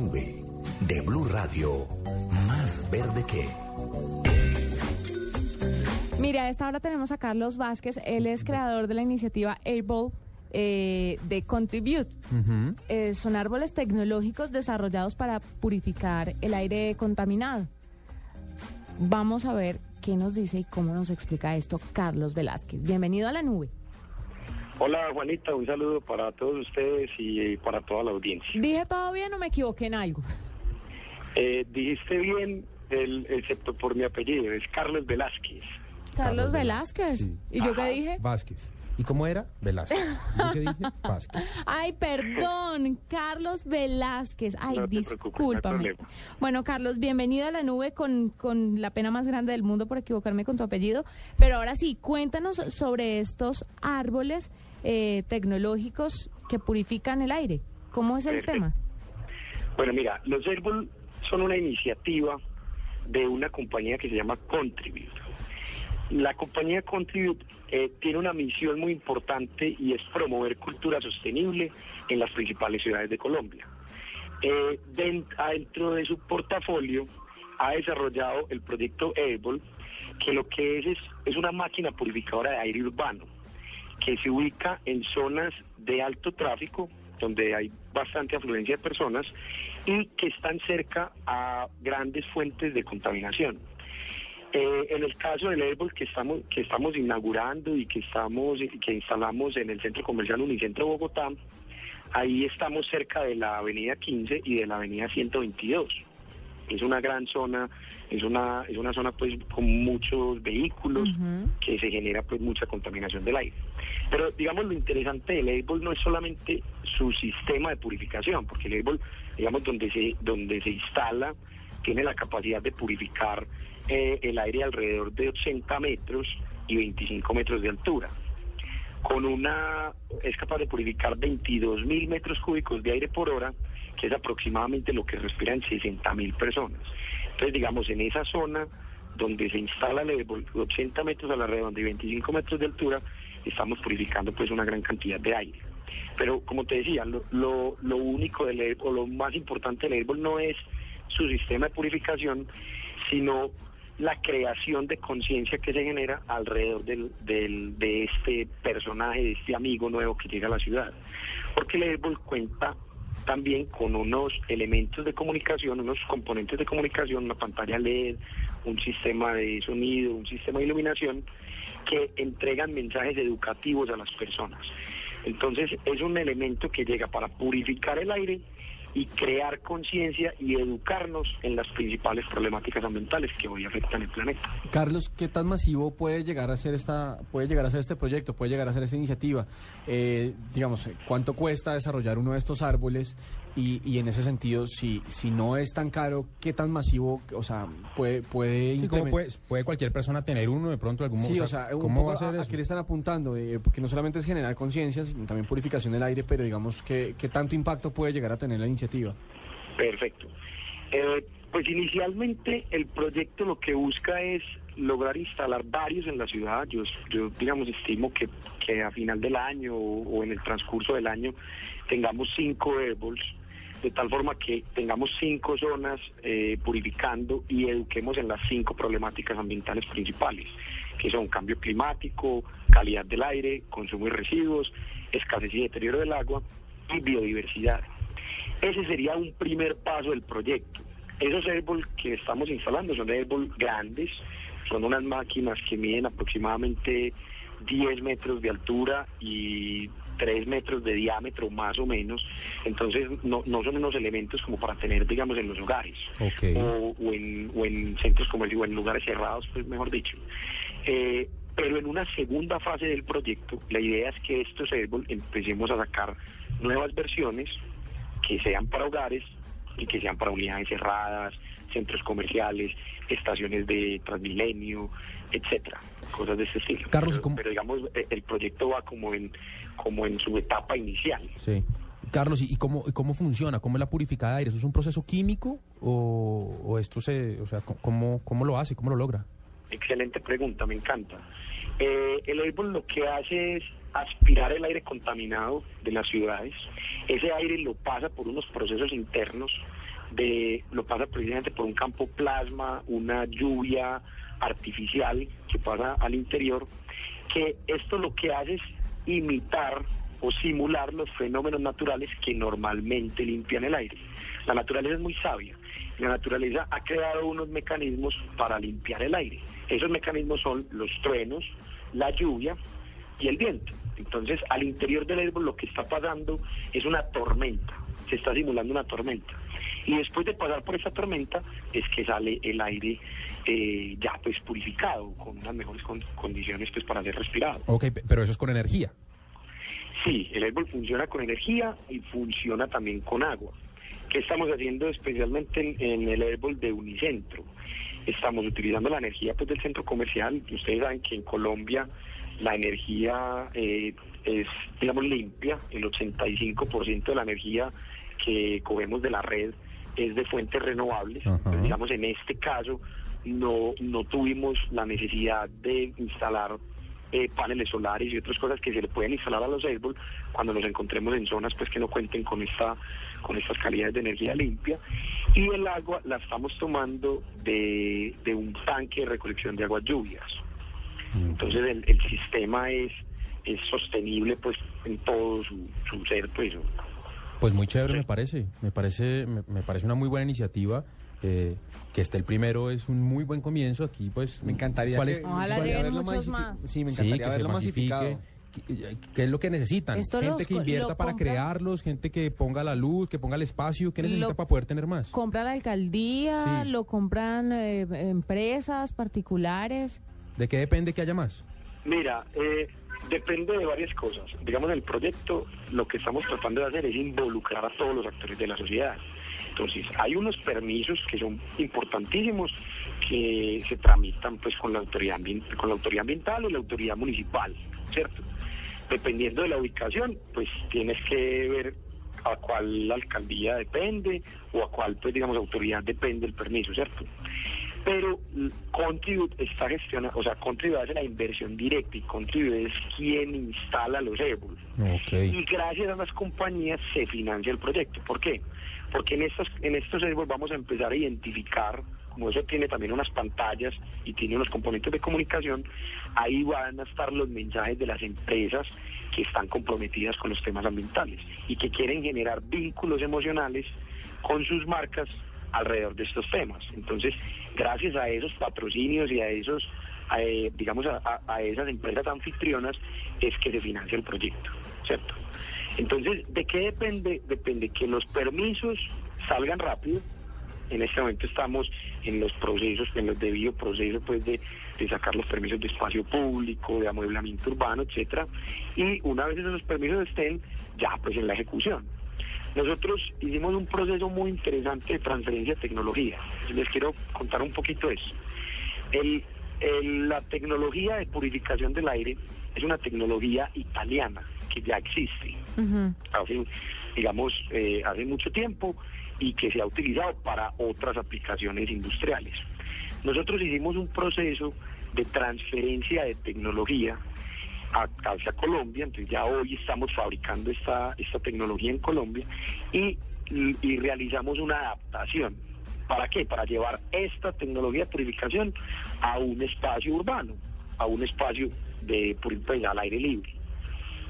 Nube de Blue Radio, más verde que. Mira, a esta hora tenemos a Carlos Vázquez. Él es creador de la iniciativa Able eh, de Contribute. Eh, son árboles tecnológicos desarrollados para purificar el aire contaminado. Vamos a ver qué nos dice y cómo nos explica esto Carlos Velázquez. Bienvenido a la nube. Hola Juanita, un saludo para todos ustedes y para toda la audiencia. ¿Dije todo bien o me equivoqué en algo? Eh, dijiste bien, el, excepto por mi apellido, es Carlos Velázquez. Carlos Velázquez. Sí. ¿Y yo qué dije? Vázquez. ¿Y cómo era? Velázquez. ¿Yo qué dije? Vázquez. Ay, perdón, Carlos Velázquez. Ay, No discúlpame. bueno, Carlos, bienvenido a la nube con, con la pena más grande del mundo por equivocarme con tu apellido. Pero ahora sí, cuéntanos sobre estos árboles eh, tecnológicos que purifican el aire. ¿Cómo es el Perfecto. tema? Bueno, mira, los Airball son una iniciativa de una compañía que se llama Contribute. La compañía Contribute eh, tiene una misión muy importante y es promover cultura sostenible en las principales ciudades de Colombia. Eh, den- dentro de su portafolio ha desarrollado el proyecto Airball, que lo que es es, es una máquina purificadora de aire urbano que se ubica en zonas de alto tráfico, donde hay bastante afluencia de personas y que están cerca a grandes fuentes de contaminación. Eh, en el caso del Airball que estamos que estamos inaugurando y que estamos que instalamos en el centro comercial Unicentro Bogotá, ahí estamos cerca de la avenida 15 y de la avenida 122 es una gran zona, es una, es una zona pues con muchos vehículos que se genera pues mucha contaminación del aire. Pero digamos lo interesante del Airball no es solamente su sistema de purificación, porque el Airball, digamos donde se, donde se instala, tiene la capacidad de purificar eh, el aire alrededor de 80 metros y 25 metros de altura con una es capaz de purificar 22 mil metros cúbicos de aire por hora, que es aproximadamente lo que respiran 60 mil personas. Entonces, digamos, en esa zona donde se instala el Airball, 80 metros a la redonda y 25 metros de altura, estamos purificando pues una gran cantidad de aire. Pero como te decía, lo, lo, lo único del Airball, o lo más importante del Airball no es su sistema de purificación, sino la creación de conciencia que se genera alrededor del, de este personaje, de este amigo nuevo que llega a la ciudad. Porque el Airball cuenta también con unos elementos de comunicación, unos componentes de comunicación, una pantalla LED, un sistema de sonido, un sistema de iluminación que entregan mensajes educativos a las personas. Entonces es un elemento que llega para purificar el aire y crear conciencia y educarnos en las principales problemáticas ambientales que hoy afectan el planeta. Carlos, ¿qué tan masivo puede llegar a ser esta, puede llegar a ser este proyecto, puede llegar a ser esta iniciativa? Eh, digamos, ¿cuánto cuesta desarrollar uno de estos árboles? Y, y en ese sentido, si, si no es tan caro, ¿qué tan masivo, o sea, puede, puede Sí, ¿cómo puede, puede cualquier persona tener uno de pronto algún Sí, o sea, un ¿cómo poco va a ser a, a eso? qué le están apuntando, Eh, porque no solamente es generar conciencia, sino también purificación del aire, pero digamos, ¿qué, ¿qué tanto impacto puede llegar a tener la iniciativa? Perfecto. Eh, pues inicialmente el proyecto lo que busca es lograr instalar varios en la ciudad. Yo, yo digamos, estimo que, que a final del año o, o en el transcurso del año tengamos cinco Airballs, de tal forma que tengamos cinco zonas eh, purificando y eduquemos en las cinco problemáticas ambientales principales, que son cambio climático, calidad del aire, consumo y residuos, escasez y deterioro del agua y biodiversidad. Ese sería un primer paso del proyecto. Esos Airball que estamos instalando son Airball grandes, son unas máquinas que miden aproximadamente 10 metros de altura y 3 metros de diámetro más o menos. Entonces no, no son unos elementos como para tener, digamos, en los hogares o, o en, o en centros comerciales o en lugares cerrados, pues mejor dicho. Eh, pero en una segunda fase del proyecto, la idea es que estos Airball empecemos a sacar nuevas versiones que sean para hogares y que sean para unidades cerradas, centros comerciales, estaciones de Transmilenio, etcétera, cosas de ese estilo. Carlos, pero, ¿cómo- pero digamos eh, el proyecto va como en como en su etapa inicial. Sí. Carlos, ¿y cómo, cómo funciona? ¿Cómo es la purificada de aire? ¿Eso es un proceso químico o, o esto se, o sea, cómo, cómo lo hace, cómo lo logra? Excelente pregunta, me encanta. Eh, el Airball lo que hace es aspirar el aire contaminado de las ciudades. Ese aire lo pasa por unos procesos internos, de, lo pasa precisamente por un campo plasma, una lluvia artificial que pasa al interior, que esto lo que hace es imitar o simular los fenómenos naturales que normalmente limpian el aire. La naturaleza es muy sabia. La naturaleza ha creado unos mecanismos para limpiar el aire. Esos mecanismos son los truenos, la lluvia y el viento. Entonces, al interior del árbol lo que está pasando es una tormenta. Se está simulando una tormenta. Y después de pasar por esa tormenta es que sale el aire eh, ya pues purificado, con unas mejores con- condiciones pues para ser respirado. Ok, pe- pero eso es con energía. Sí, el árbol funciona con energía y funciona también con agua. ¿Qué estamos haciendo especialmente en, en el árbol de Unicentro? Estamos utilizando la energía pues, del centro comercial. Ustedes saben que en Colombia la energía eh, es, digamos, limpia. El 85% de la energía que cogemos de la red es de fuentes renovables. Digamos, en este caso no, no tuvimos la necesidad de instalar eh, paneles solares y otras cosas que se le pueden instalar a los Airball cuando nos encontremos en zonas pues que no cuenten con esta con estas calidades de energía limpia y el agua la estamos tomando de, de un tanque de recolección de aguas lluvias entonces el, el sistema es es sostenible pues en todo su, su ser pues Pues muy chévere me parece, me parece, me, me parece una muy buena iniciativa. eh, que esté el primero es un muy buen comienzo aquí, pues. Me encantaría ¿cuál que- es- Ojalá lleguen muchos más. Sí, me Sí, encantaría que se verlo masificado. ¿Qué, qué es lo que necesitan? Esto gente que invierta para compra- crearlos, gente que ponga la luz, que ponga el espacio, ¿qué necesita Lo- para poder tener más? Compra la alcaldía, Sí. lo compran eh, empresas particulares. ¿De qué depende que haya más? Mira, eh, depende de varias cosas. Digamos, el proyecto lo que estamos tratando de hacer es involucrar a todos los actores de la sociedad. Entonces, hay unos permisos que son importantísimos que se tramitan pues con la autoridad con la autoridad ambiental o la autoridad municipal, ¿cierto? Dependiendo de la ubicación, pues tienes que ver a cuál alcaldía depende o a cuál, pues digamos, autoridad depende el permiso, ¿cierto? Pero mm, Contribute está gestionando, o sea, Contribute hace la inversión directa y Contribute es quien instala los. Ok. Y gracias a las compañías se financia el proyecto. ¿Por qué? Porque en estos, en estos Airbus vamos a empezar a identificar, como eso tiene también unas pantallas y tiene unos componentes de comunicación, ahí van a estar los mensajes de las empresas que están comprometidas con los temas ambientales y que quieren generar vínculos emocionales con sus marcas alrededor de estos temas. Entonces, gracias a esos patrocinios y a esos, eh, digamos, a, a- a esas empresas anfitrionas es que se financia el proyecto, ¿cierto? Entonces, ¿de qué depende? Depende que los permisos salgan rápido. En este momento estamos en los procesos, en los debidos procesos, pues, de sacar los permisos de espacio público, de amueblamiento urbano, etcétera. Y una vez esos permisos estén, ya, pues, en la ejecución. Nosotros hicimos un proceso muy interesante de transferencia de tecnología. Les quiero contar un poquito eso. El- el- la tecnología de purificación del aire es una tecnología italiana que ya existe hace, digamos, eh, hace mucho tiempo y que se ha utilizado para otras aplicaciones industriales. Nosotros hicimos un proceso de transferencia de tecnología a- hacia Colombia, entonces ya hoy estamos fabricando esta, esta tecnología en Colombia y, realizamos una adaptación. ¿Para qué? Para llevar esta tecnología de purificación a un espacio urbano, a un espacio de puri- pues, al aire libre.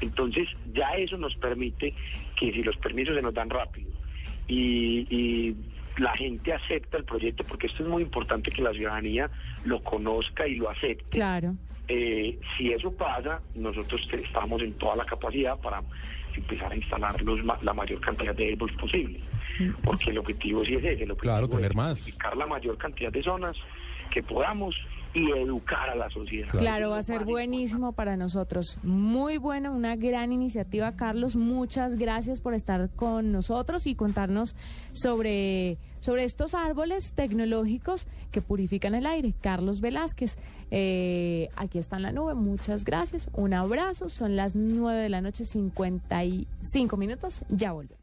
Entonces ya eso nos permite que si los permisos se nos dan rápido y la gente acepta el proyecto, porque esto es muy importante que la ciudadanía lo conozca y lo acepte. Claro. Eh, si eso pasa, nosotros estamos en toda la capacidad para empezar a instalar los ma- la mayor cantidad de Airbus posible. Porque el objetivo sí es ese, el objetivo Claro, tener es más. identificar la mayor cantidad de zonas que podamos y educar a la sociedad. Claro, va a ser buenísimo para nosotros. Muy buena, una gran iniciativa, Carlos. Muchas gracias por estar con nosotros y contarnos sobre, sobre estos árboles tecnológicos que purifican el aire. Carlos Velázquez, eh, aquí está en la nube. Muchas gracias. Un abrazo. Son las 9 de la noche, 55 minutos. Ya volvemos.